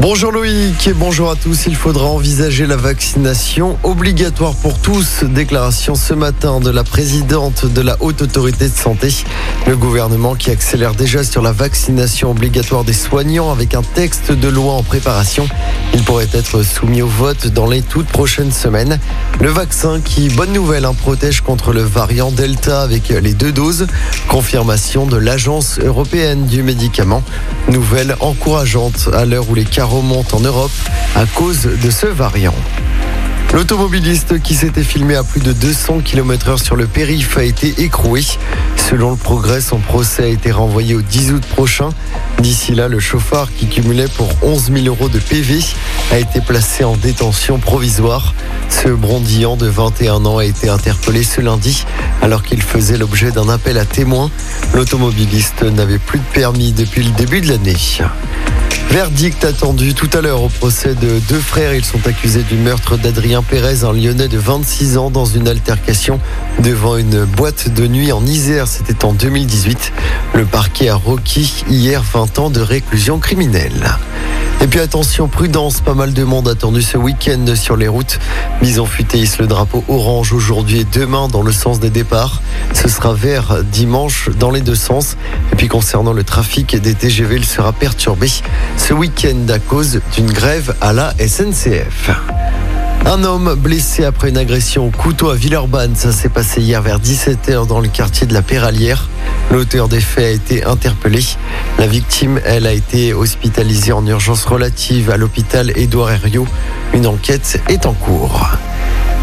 Bonjour Loïc et bonjour à tous. Il faudra envisager la vaccination obligatoire pour tous. Déclaration ce matin de la présidente de la Haute Autorité de Santé. Le gouvernement qui accélère déjà sur la vaccination obligatoire des soignants avec un texte de loi en préparation. Il pourrait être soumis au vote dans les toutes prochaines semaines. Le vaccin qui, bonne nouvelle, hein, protège contre le variant Delta avec les deux doses. Confirmation de l'Agence européenne du médicament. Nouvelle encourageante à l'heure où les 40 remonte en Europe à cause de ce variant. L'automobiliste qui s'était filmé à plus de 200 km/h sur le périph' a été écroué. Selon le progrès, son procès a été renvoyé au 10 août prochain. D'ici là, le chauffard qui cumulait pour 11 000 euros de PV a été placé en détention provisoire. Ce brondillant de 21 ans a été interpellé ce lundi alors qu'il faisait l'objet d'un appel à témoins. L'automobiliste n'avait plus de permis depuis le début de l'année. Verdict attendu tout à l'heure au procès de deux frères. Ils sont accusés du meurtre d'Adrien Pérez, un Lyonnais de 26 ans, dans une altercation devant une boîte de nuit en Isère. C'était en 2018. Le parquet a requis hier 20 ans de réclusion criminelle. Et puis attention, prudence, pas mal de monde attendu ce week-end sur les routes. Bison futé le drapeau orange aujourd'hui et demain dans le sens des départs. Ce sera vert dimanche dans les deux sens. Et puis concernant le trafic des TGV, il sera perturbé ce week-end à cause d'une grève à la SNCF. Un homme blessé après une agression au couteau à Villeurbanne. Ça s'est passé hier vers 17h dans le quartier de la Péralière. L'auteur des faits a été interpellé. La victime, elle, a été hospitalisée en urgence relative à l'hôpital Édouard Herriot. Une enquête est en cours.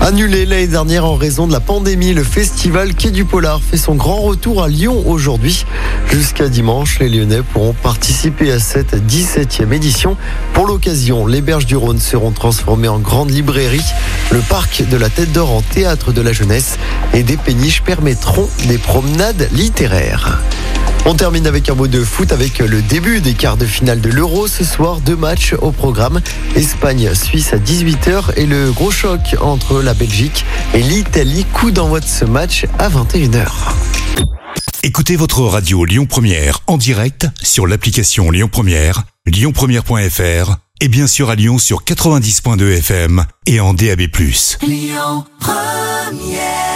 Annulé l'année dernière en raison de la pandémie, le festival Quai du Polar fait son grand retour à Lyon aujourd'hui. Jusqu'à dimanche, les Lyonnais pourront participer à cette 17e édition. Pour l'occasion, les berges du Rhône seront transformées en grande librairie, le parc de la Tête d'Or en théâtre de la jeunesse et des péniches permettront des promenades littéraires. On termine avec un mot de foot avec le début des quarts de finale de l'Euro. Ce soir, deux matchs au programme. Espagne-Suisse à 18h et le gros choc entre la Belgique et l'Italie. Coup d'envoi de ce match à 21h. Écoutez votre radio Lyon Première en direct sur l'application Lyon Première, lyonpremière.fr et bien sûr à Lyon sur 90.2 FM et en DAB+. Lyon Première